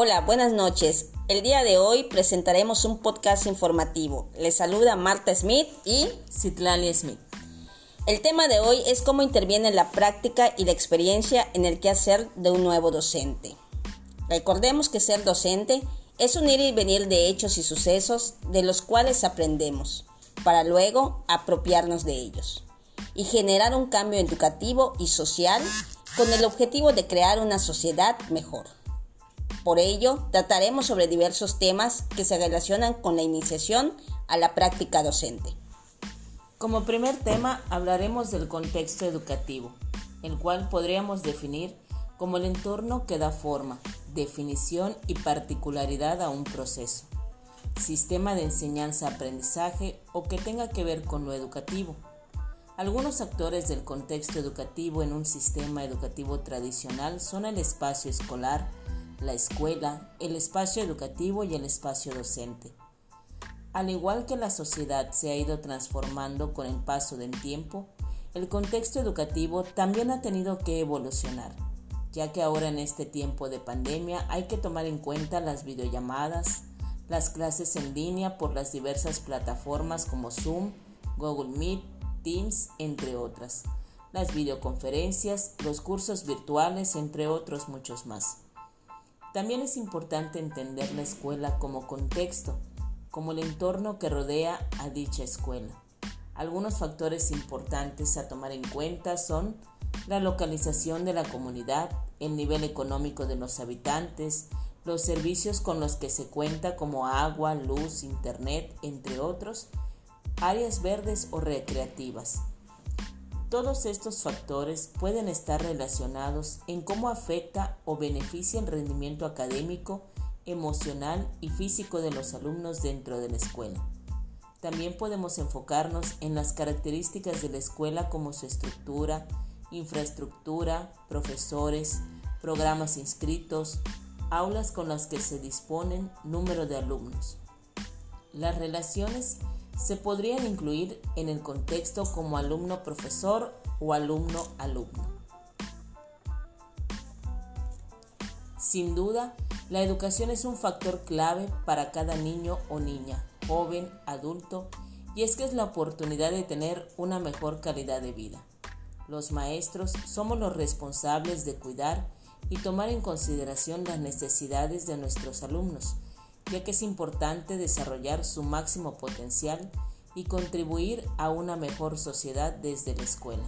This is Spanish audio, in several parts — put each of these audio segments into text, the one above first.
Hola, buenas noches. El día de hoy presentaremos un podcast informativo. Les saluda Marta Smith y Citlali Smith. El tema de hoy es cómo interviene la práctica y la experiencia en el quehacer de un nuevo docente. Recordemos que ser docente es un ir y venir de hechos y sucesos de los cuales aprendemos, para luego apropiarnos de ellos y generar un cambio educativo y social con el objetivo de crear una sociedad mejor. Por ello, trataremos sobre diversos temas que se relacionan con la iniciación a la práctica docente. Como primer tema hablaremos del contexto educativo, el cual podríamos definir como el entorno que da forma, definición y particularidad a un proceso, sistema de enseñanza-aprendizaje o que tenga que ver con lo educativo. Algunos actores del contexto educativo en un sistema educativo tradicional son el espacio escolar, la escuela, el espacio educativo y el espacio docente. Al igual que la sociedad se ha ido transformando con el paso del tiempo, el contexto educativo también ha tenido que evolucionar, ya que ahora en este tiempo de pandemia hay que tomar en cuenta las videollamadas, las clases en línea por las diversas plataformas como Zoom, Google Meet, Teams, entre otras, las videoconferencias, los cursos virtuales, entre otros muchos más. También es importante entender la escuela como contexto, como el entorno que rodea a dicha escuela. Algunos factores importantes a tomar en cuenta son la localización de la comunidad, el nivel económico de los habitantes, los servicios con los que se cuenta como agua, luz, internet, entre otros, áreas verdes o recreativas, todos estos factores pueden estar relacionados en cómo afecta o beneficia el rendimiento académico, emocional y físico de los alumnos dentro de la escuela. También podemos enfocarnos en las características de la escuela como su estructura, infraestructura, profesores, programas inscritos, aulas con las que se disponen, número de alumnos. Las relaciones se podrían incluir en el contexto como alumno-profesor o alumno-alumno. Sin duda, la educación es un factor clave para cada niño o niña, joven, adulto, y es que es la oportunidad de tener una mejor calidad de vida. Los maestros somos los responsables de cuidar y tomar en consideración las necesidades de nuestros alumnos, ya que es importante desarrollar su máximo potencial y contribuir a una mejor sociedad desde la escuela.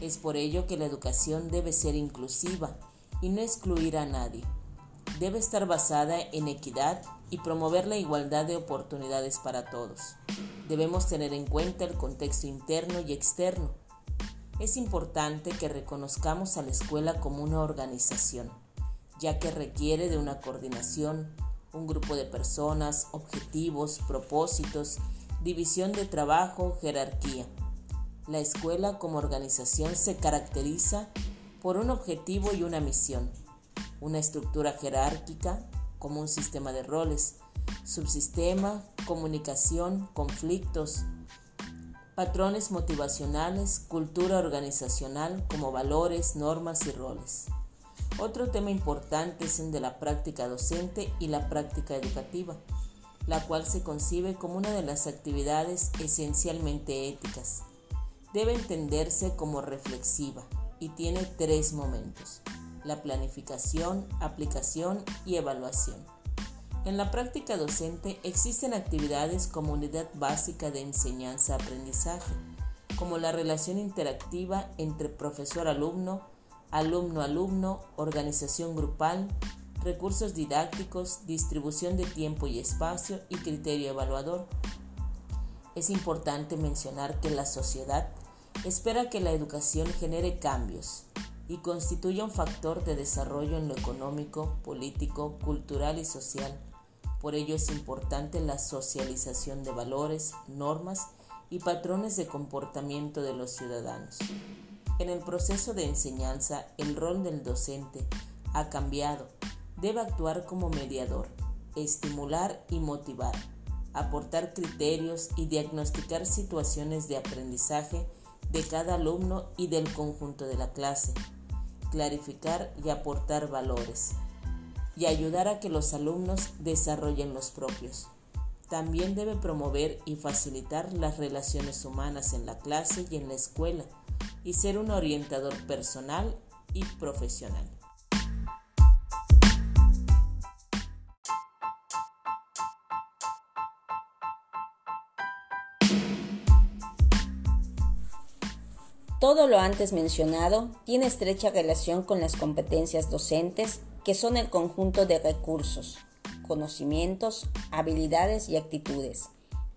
Es por ello que la educación debe ser inclusiva y no excluir a nadie. Debe estar basada en equidad y promover la igualdad de oportunidades para todos. Debemos tener en cuenta el contexto interno y externo. Es importante que reconozcamos a la escuela como una organización, ya que requiere de una coordinación, un grupo de personas, objetivos, propósitos, división de trabajo, jerarquía. La escuela como organización se caracteriza por un objetivo y una misión, una estructura jerárquica como un sistema de roles, subsistema, comunicación, conflictos, patrones motivacionales, cultura organizacional como valores, normas y roles. Otro tema importante es el de la práctica docente y la práctica educativa, la cual se concibe como una de las actividades esencialmente éticas. Debe entenderse como reflexiva y tiene tres momentos, la planificación, aplicación y evaluación. En la práctica docente existen actividades como unidad básica de enseñanza-aprendizaje, como la relación interactiva entre profesor-alumno, alumno-alumno, organización grupal, recursos didácticos, distribución de tiempo y espacio y criterio evaluador. Es importante mencionar que la sociedad espera que la educación genere cambios y constituya un factor de desarrollo en lo económico, político, cultural y social. Por ello es importante la socialización de valores, normas y patrones de comportamiento de los ciudadanos. En el proceso de enseñanza, el rol del docente ha cambiado. Debe actuar como mediador, estimular y motivar, aportar criterios y diagnosticar situaciones de aprendizaje de cada alumno y del conjunto de la clase, clarificar y aportar valores. y ayudar a que los alumnos desarrollen los propios. También debe promover y facilitar las relaciones humanas en la clase y en la escuela y ser un orientador personal y profesional. Todo lo antes mencionado tiene estrecha relación con las competencias docentes, que son el conjunto de recursos, conocimientos, habilidades y actitudes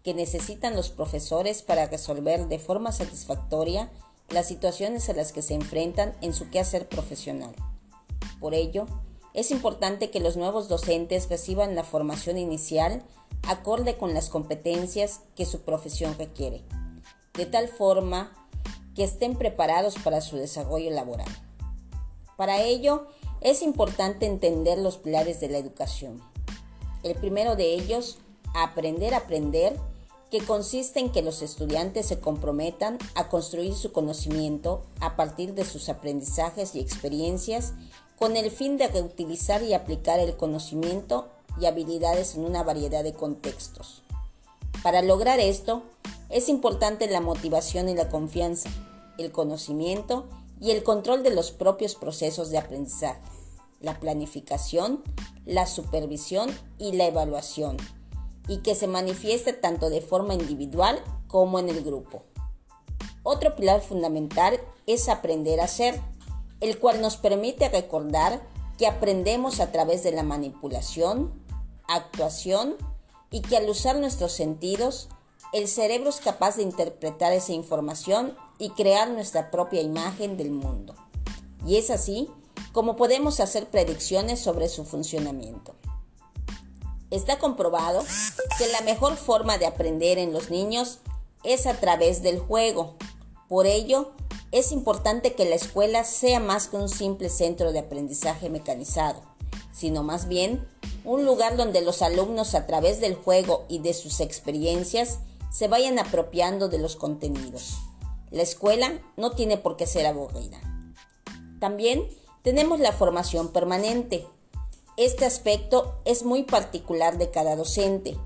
que necesitan los profesores para resolver de forma satisfactoria las situaciones a las que se enfrentan en su quehacer profesional. Por ello, es importante que los nuevos docentes reciban la formación inicial acorde con las competencias que su profesión requiere, de tal forma que estén preparados para su desarrollo laboral. Para ello, es importante entender los pilares de la educación. El primero de ellos, aprender a aprender, que consiste en que los estudiantes se comprometan a construir su conocimiento a partir de sus aprendizajes y experiencias con el fin de reutilizar y aplicar el conocimiento y habilidades en una variedad de contextos. Para lograr esto, es importante la motivación y la confianza, el conocimiento y el control de los propios procesos de aprendizaje, la planificación, la supervisión y la evaluación, y que se manifieste tanto de forma individual como en el grupo. Otro pilar fundamental es aprender a ser, el cual nos permite recordar que aprendemos a través de la manipulación, actuación y que al usar nuestros sentidos, el cerebro es capaz de interpretar esa información y crear nuestra propia imagen del mundo. Y es así como podemos hacer predicciones sobre su funcionamiento. Está comprobado que la mejor forma de aprender en los niños es a través del juego. Por ello, es importante que la escuela sea más que un simple centro de aprendizaje mecanizado, sino más bien un lugar donde los alumnos a través del juego y de sus experiencias se vayan apropiando de los contenidos. La escuela no tiene por qué ser aburrida. También tenemos la formación permanente. Este aspecto es muy particular de cada docente,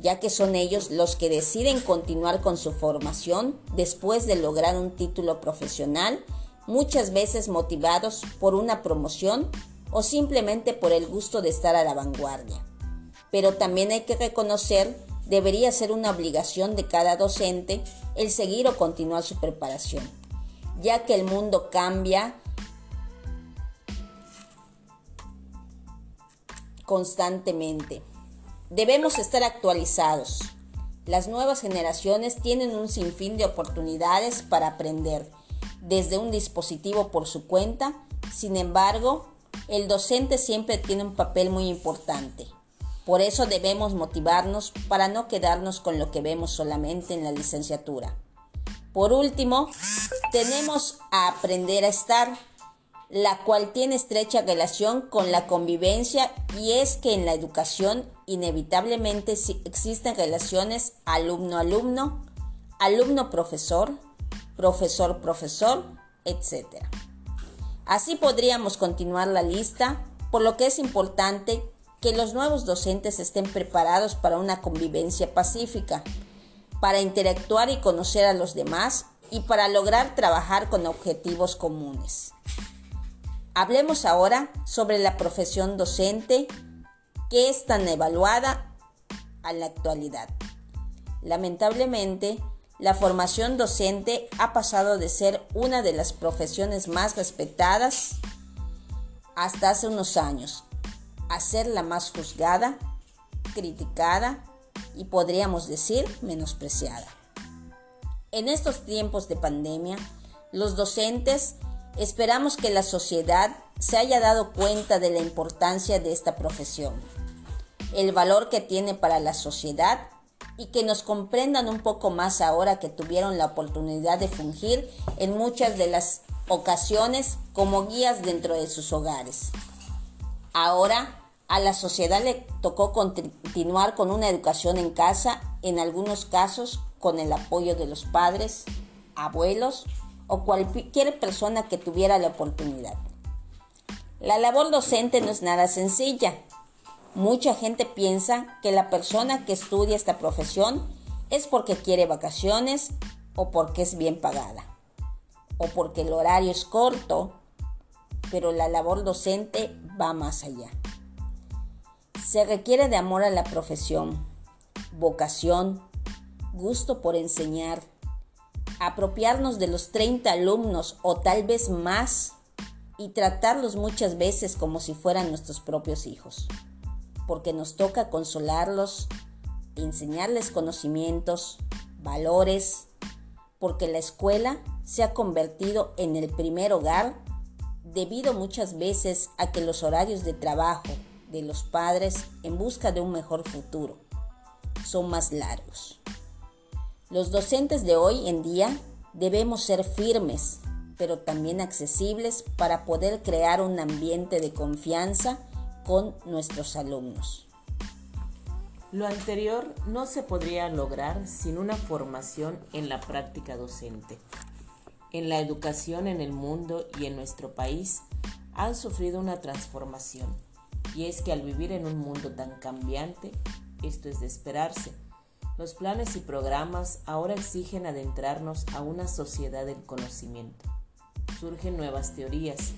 ya que son ellos los que deciden continuar con su formación después de lograr un título profesional, muchas veces motivados por una promoción o simplemente por el gusto de estar a la vanguardia. Pero también hay que reconocer debería ser una obligación de cada docente el seguir o continuar su preparación, ya que el mundo cambia constantemente. Debemos estar actualizados. Las nuevas generaciones tienen un sinfín de oportunidades para aprender desde un dispositivo por su cuenta. Sin embargo, el docente siempre tiene un papel muy importante por eso debemos motivarnos para no quedarnos con lo que vemos solamente en la licenciatura. Por último, tenemos a aprender a estar, la cual tiene estrecha relación con la convivencia y es que en la educación inevitablemente existen relaciones alumno-alumno, alumno-profesor, profesor-profesor, etc. Así podríamos continuar la lista, por lo que es importante que los nuevos docentes estén preparados para una convivencia pacífica, para interactuar y conocer a los demás y para lograr trabajar con objetivos comunes. Hablemos ahora sobre la profesión docente que es tan evaluada a la actualidad. Lamentablemente, la formación docente ha pasado de ser una de las profesiones más respetadas hasta hace unos años a ser la más juzgada, criticada y podríamos decir menospreciada. En estos tiempos de pandemia, los docentes esperamos que la sociedad se haya dado cuenta de la importancia de esta profesión, el valor que tiene para la sociedad y que nos comprendan un poco más ahora que tuvieron la oportunidad de fungir en muchas de las ocasiones como guías dentro de sus hogares. Ahora a la sociedad le tocó continuar con una educación en casa, en algunos casos con el apoyo de los padres, abuelos o cualquier persona que tuviera la oportunidad. La labor docente no es nada sencilla. Mucha gente piensa que la persona que estudia esta profesión es porque quiere vacaciones o porque es bien pagada o porque el horario es corto, pero la labor docente va más allá. Se requiere de amor a la profesión, vocación, gusto por enseñar, apropiarnos de los 30 alumnos o tal vez más y tratarlos muchas veces como si fueran nuestros propios hijos, porque nos toca consolarlos, enseñarles conocimientos, valores, porque la escuela se ha convertido en el primer hogar debido muchas veces a que los horarios de trabajo de los padres en busca de un mejor futuro son más largos. Los docentes de hoy en día debemos ser firmes, pero también accesibles para poder crear un ambiente de confianza con nuestros alumnos. Lo anterior no se podría lograr sin una formación en la práctica docente. En la educación en el mundo y en nuestro país han sufrido una transformación, y es que al vivir en un mundo tan cambiante, esto es de esperarse, los planes y programas ahora exigen adentrarnos a una sociedad del conocimiento. Surgen nuevas teorías.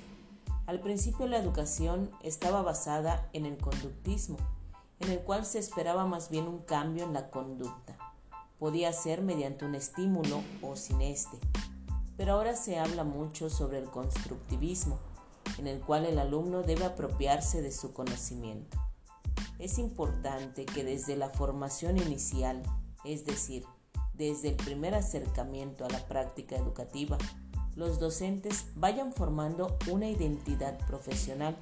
Al principio la educación estaba basada en el conductismo, en el cual se esperaba más bien un cambio en la conducta. Podía ser mediante un estímulo o sin este. Pero ahora se habla mucho sobre el constructivismo, en el cual el alumno debe apropiarse de su conocimiento. Es importante que desde la formación inicial, es decir, desde el primer acercamiento a la práctica educativa, los docentes vayan formando una identidad profesional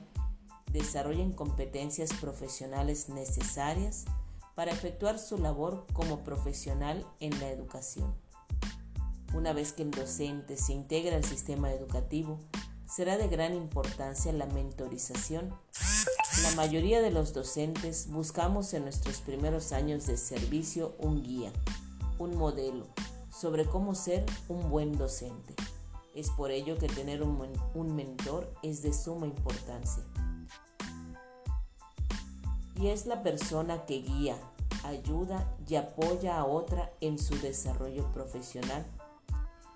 desarrollen competencias profesionales necesarias para efectuar su labor como profesional en la educación. Una vez que el docente se integra al sistema educativo, será de gran importancia la mentorización. La mayoría de los docentes buscamos en nuestros primeros años de servicio un guía, un modelo sobre cómo ser un buen docente. Es por ello que tener un, mentor es de suma importancia y es la persona que guía, ayuda y apoya a otra en su desarrollo profesional.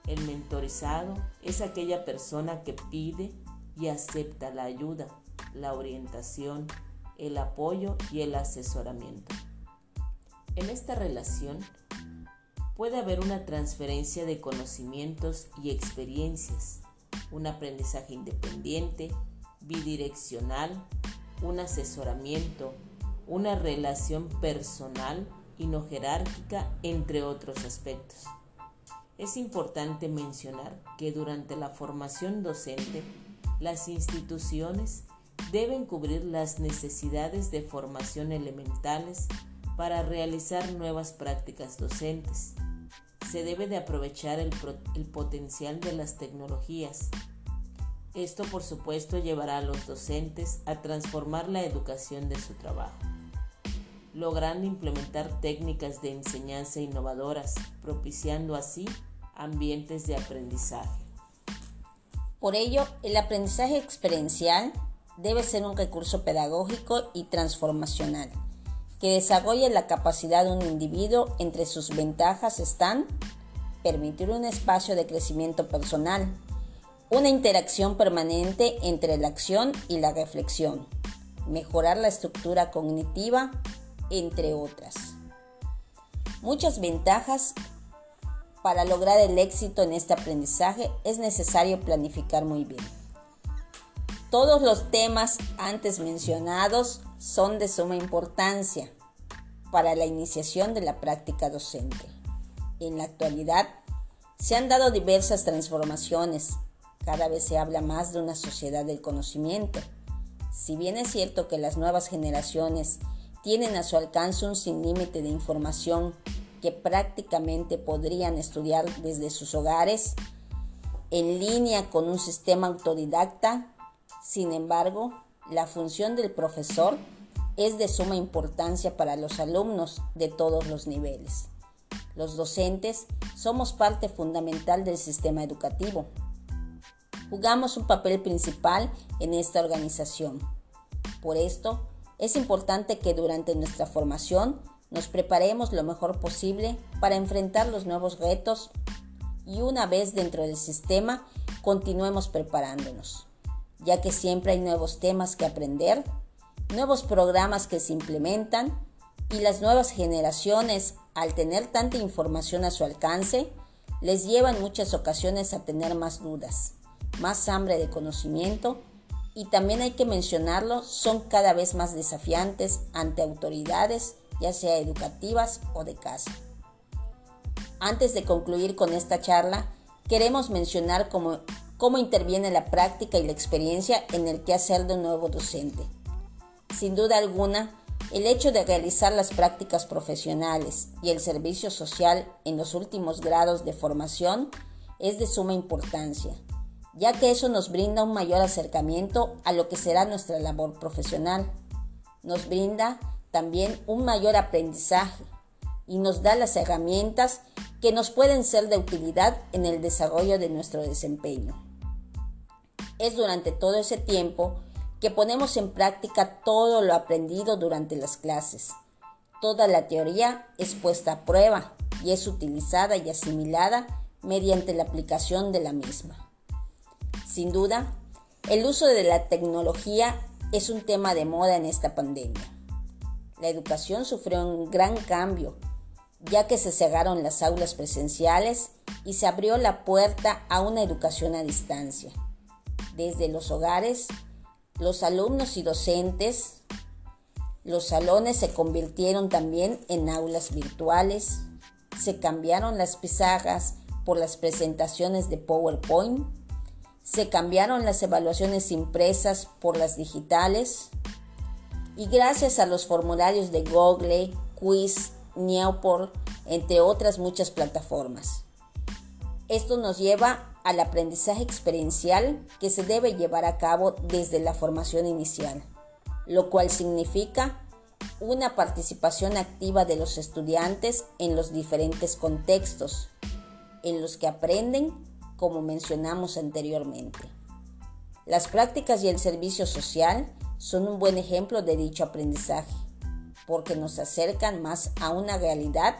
El mentorizado es aquella persona que pide y acepta la ayuda, la orientación, el apoyo y el asesoramiento. En esta relación puede haber una transferencia de conocimientos y experiencias, un aprendizaje independiente, bidireccional, un asesoramiento, una relación personal y no jerárquica, entre otros aspectos. Es importante mencionar que durante la formación docente, las instituciones deben cubrir las necesidades de formación elementales para realizar nuevas prácticas docentes. Se debe de aprovechar el, el potencial de las tecnologías. Esto por supuesto llevará a los docentes a transformar la educación de su trabajo logrando implementar técnicas de enseñanza innovadoras, propiciando así ambientes de aprendizaje. Por ello, el aprendizaje experiencial debe ser un recurso pedagógico y transformacional que desarrolle la capacidad de un individuo. Entre sus ventajas están permitir un espacio de crecimiento personal, una interacción permanente entre la acción y la reflexión, mejorar la estructura cognitiva, entre otras. Muchas ventajas para lograr el éxito en este aprendizaje es necesario planificar muy bien. Todos los temas antes mencionados son de suma importancia para la iniciación de la práctica docente. En la actualidad se han dado diversas transformaciones. Cada vez se habla más de una sociedad del conocimiento. Si bien es cierto que las nuevas generaciones tienen a su alcance un sinlímite de información que prácticamente podrían estudiar desde sus hogares, en línea con un sistema autodidacta. Sin embargo, la función del profesor es de suma importancia para los alumnos de todos los niveles. Los docentes somos parte fundamental del sistema educativo. jugamos un papel principal en esta organización. Por esto, es importante que durante nuestra formación nos preparemos lo mejor posible para enfrentar los nuevos retos y una vez dentro del sistema continuemos preparándonos, ya que siempre hay nuevos temas que aprender, nuevos programas que se implementan y las nuevas generaciones, al tener tanta información a su alcance, les llevan muchas ocasiones a tener más dudas, más hambre de conocimiento y también hay que mencionarlo, son cada vez más desafiantes ante autoridades, ya sea educativas o de casa. Antes de concluir con esta charla, queremos mencionar cómo, cómo interviene la práctica y la experiencia en el quehacer de un nuevo docente. Sin duda alguna, el hecho de realizar las prácticas profesionales y el servicio social en los últimos grados de formación es de suma importancia, ya que eso nos brinda un mayor acercamiento a lo que será nuestra labor profesional. Nos brinda también un mayor aprendizaje y nos da las herramientas que nos pueden ser de utilidad en el desarrollo de nuestro desempeño. Es durante todo ese tiempo que ponemos en práctica todo lo aprendido durante las clases. Toda la teoría es puesta a prueba y es utilizada y asimilada mediante la aplicación de la misma. Sin duda, el uso de la tecnología es un tema de moda en esta pandemia. La educación sufrió un gran cambio, ya que se cerraron las aulas presenciales y se abrió la puerta a una educación a distancia. Desde los hogares, los alumnos y docentes, los salones se convirtieron también en aulas virtuales, se cambiaron las pizarras por las presentaciones de PowerPoint, se cambiaron las evaluaciones impresas por las digitales, y gracias a los formularios de Google, Quiz, Neoport, entre otras muchas plataformas. Esto nos lleva al aprendizaje experiencial que se debe llevar a cabo desde la formación inicial, lo cual significa una participación activa de los estudiantes en los diferentes contextos en los que aprenden, como mencionamos anteriormente. Las prácticas y el servicio social son un buen ejemplo de dicho aprendizaje, porque nos acercan más a una realidad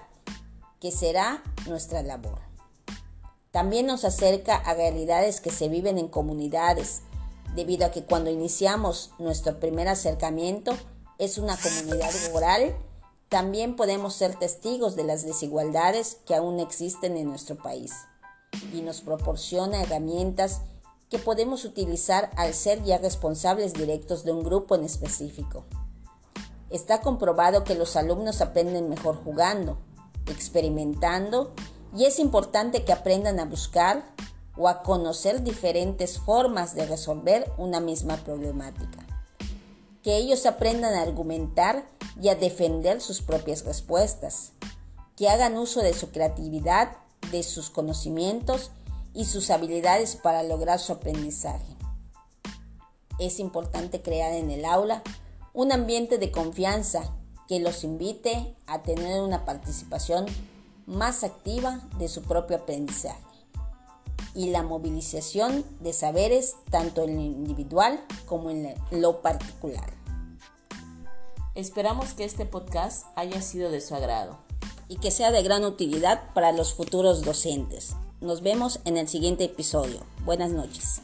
que será nuestra labor. También nos acerca a realidades que se viven en comunidades, debido a que cuando iniciamos nuestro primer acercamiento es una comunidad rural, también podemos ser testigos de las desigualdades que aún existen en nuestro país y nos proporciona herramientas que podemos utilizar al ser ya responsables directos de un grupo en específico. Está comprobado que los alumnos aprenden mejor jugando, experimentando y es importante que aprendan a buscar o a conocer diferentes formas de resolver una misma problemática. Que ellos aprendan a argumentar y a defender sus propias respuestas. Que hagan uso de su creatividad, de sus conocimientos y sus habilidades para lograr su aprendizaje. Es importante crear en el aula un ambiente de confianza que los invite a tener una participación más activa de su propio aprendizaje y la movilización de saberes tanto en lo individual como en lo particular. Esperamos que este podcast haya sido de su agrado y que sea de gran utilidad para los futuros docentes. Nos vemos en el siguiente episodio. Buenas noches.